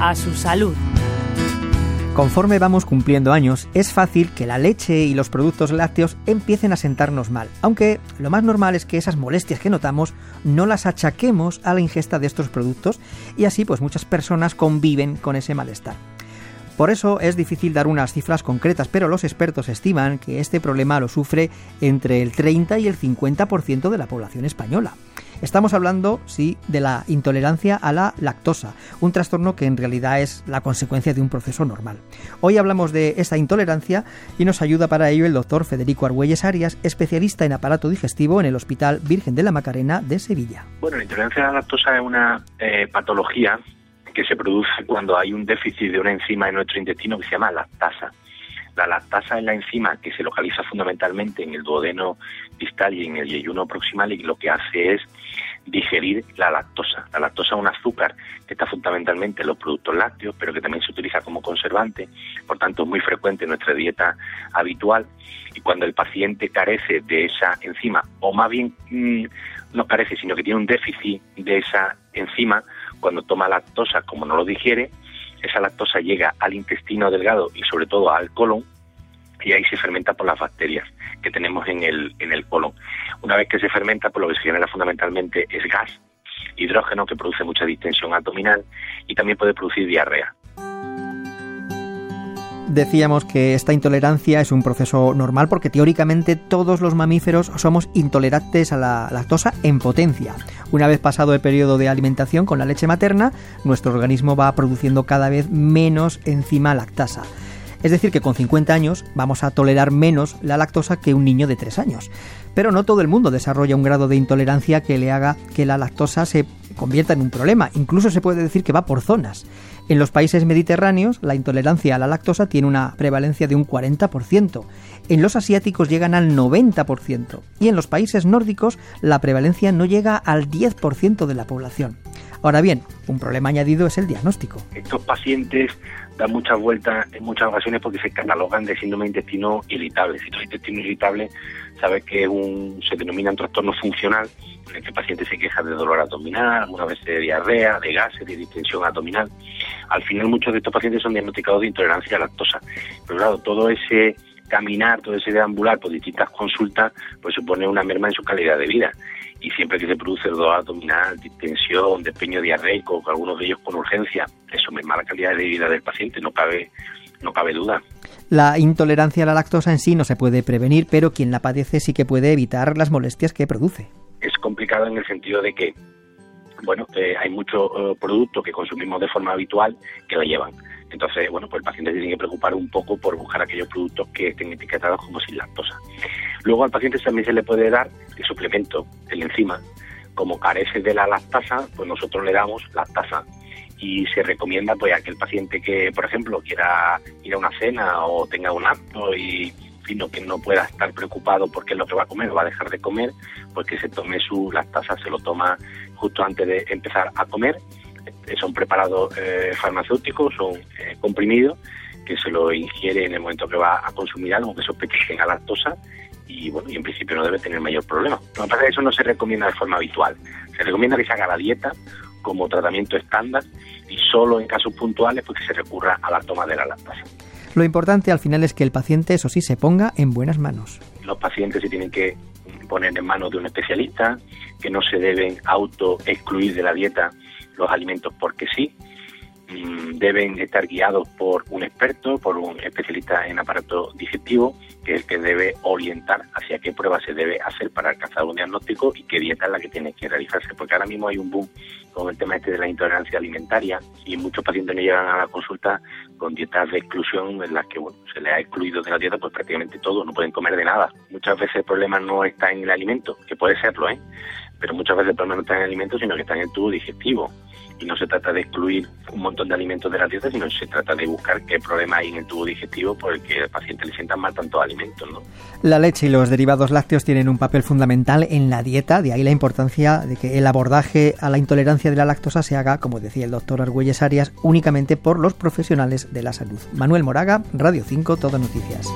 a su salud. Conforme vamos cumpliendo años, es fácil que la leche y los productos lácteos empiecen a sentarnos mal, aunque lo más normal es que esas molestias que notamos no las achaquemos a la ingesta de estos productos y así pues muchas personas conviven con ese malestar. Por eso es difícil dar unas cifras concretas, pero los expertos estiman que este problema lo sufre entre el 30 y el 50% de la población española. Estamos hablando, sí, de la intolerancia a la lactosa, un trastorno que en realidad es la consecuencia de un proceso normal. Hoy hablamos de esa intolerancia y nos ayuda para ello el doctor Federico Argüelles Arias, especialista en aparato digestivo en el Hospital Virgen de la Macarena de Sevilla. Bueno, la intolerancia a la lactosa es una eh, patología que se produce cuando hay un déficit de una enzima en nuestro intestino que se llama lactasa. La lactasa es la enzima que se localiza fundamentalmente en el duodeno distal y en el yeyuno proximal y lo que hace es digerir la lactosa. La lactosa es un azúcar que está fundamentalmente en los productos lácteos, pero que también se utiliza como conservante, por tanto es muy frecuente en nuestra dieta habitual y cuando el paciente carece de esa enzima, o más bien mm, no carece, sino que tiene un déficit de esa enzima, cuando toma lactosa, como no lo digiere, esa lactosa llega al intestino delgado y sobre todo al colon y ahí se fermenta por las bacterias que tenemos en el, en el colon. Una vez que se fermenta, pues lo que se genera fundamentalmente es gas, hidrógeno que produce mucha distensión abdominal y también puede producir diarrea. Decíamos que esta intolerancia es un proceso normal porque teóricamente todos los mamíferos somos intolerantes a la lactosa en potencia. Una vez pasado el periodo de alimentación con la leche materna, nuestro organismo va produciendo cada vez menos enzima lactasa. Es decir, que con 50 años vamos a tolerar menos la lactosa que un niño de 3 años. Pero no todo el mundo desarrolla un grado de intolerancia que le haga que la lactosa se convierta en un problema. Incluso se puede decir que va por zonas. En los países mediterráneos, la intolerancia a la lactosa tiene una prevalencia de un 40%. En los asiáticos llegan al 90%. Y en los países nórdicos, la prevalencia no llega al 10% de la población. Ahora bien, un problema añadido es el diagnóstico. Estos pacientes dan muchas vueltas en muchas ocasiones porque se catalogan de síndrome de intestino irritable. Si tu intestino irritable, sabes que un, se denomina un trastorno funcional en el que el paciente se queja de dolor abdominal, algunas veces de diarrea, de gases, de distensión abdominal. Al final muchos de estos pacientes son diagnosticados de intolerancia a lactosa. Pero claro, todo ese caminar, todo ese deambular por distintas consultas, pues supone una merma en su calidad de vida. Y siempre que se produce dolor abdominal, distensión, despeño diarreico, algunos de ellos con urgencia, eso merma la calidad de vida del paciente, no cabe, no cabe duda. La intolerancia a la lactosa en sí no se puede prevenir, pero quien la padece sí que puede evitar las molestias que produce. Es complicado en el sentido de que, bueno, eh, hay muchos eh, productos que consumimos de forma habitual que la llevan. Entonces, bueno, pues el paciente tiene que preocupar un poco por buscar aquellos productos que estén etiquetados como sin lactosa. Luego al paciente también se le puede dar el suplemento, el enzima. Como carece de la lactasa, pues nosotros le damos lactasa y se recomienda pues a aquel paciente que, por ejemplo, quiera ir a una cena o tenga un acto y sino que no pueda estar preocupado porque es lo que va a comer va a dejar de comer, pues que se tome su lactasa, se lo toma justo antes de empezar a comer eh, son preparados eh, farmacéuticos, son eh, comprimidos que se lo ingiere en el momento que va a consumir algo que sospeche que lactosa y bueno, y en principio no debe tener mayor problema. Lo que pasa es que eso no se recomienda de forma habitual. Se recomienda que se haga la dieta como tratamiento estándar y solo en casos puntuales pues que se recurra a la toma de la lactosa. Lo importante al final es que el paciente, eso sí, se ponga en buenas manos. Los pacientes se tienen que poner en manos de un especialista, que no se deben auto excluir de la dieta los alimentos porque sí, deben estar guiados por un experto, por un especialista en aparato digestivo, que es el que debe orientar hacia qué pruebas se debe hacer para alcanzar un diagnóstico y qué dieta es la que tiene que realizarse, porque ahora mismo hay un boom con el tema este de la intolerancia alimentaria y muchos pacientes no llegan a la consulta con dietas de exclusión en las que bueno, se les ha excluido de la dieta pues prácticamente todo, no pueden comer de nada. Muchas veces el problema no está en el alimento, que puede serlo, ¿eh? Pero muchas veces el problema no está en el alimento, sino que está en el tubo digestivo. Y no se trata de excluir un montón de alimentos de la dieta, sino se trata de buscar qué problema hay en el tubo digestivo por el que el paciente le sientan mal tantos alimentos. ¿no? La leche y los derivados lácteos tienen un papel fundamental en la dieta, de ahí la importancia de que el abordaje a la intolerancia de la lactosa se haga, como decía el doctor Argüelles Arias, únicamente por los profesionales de la salud. Manuel Moraga, Radio 5, Todo Noticias.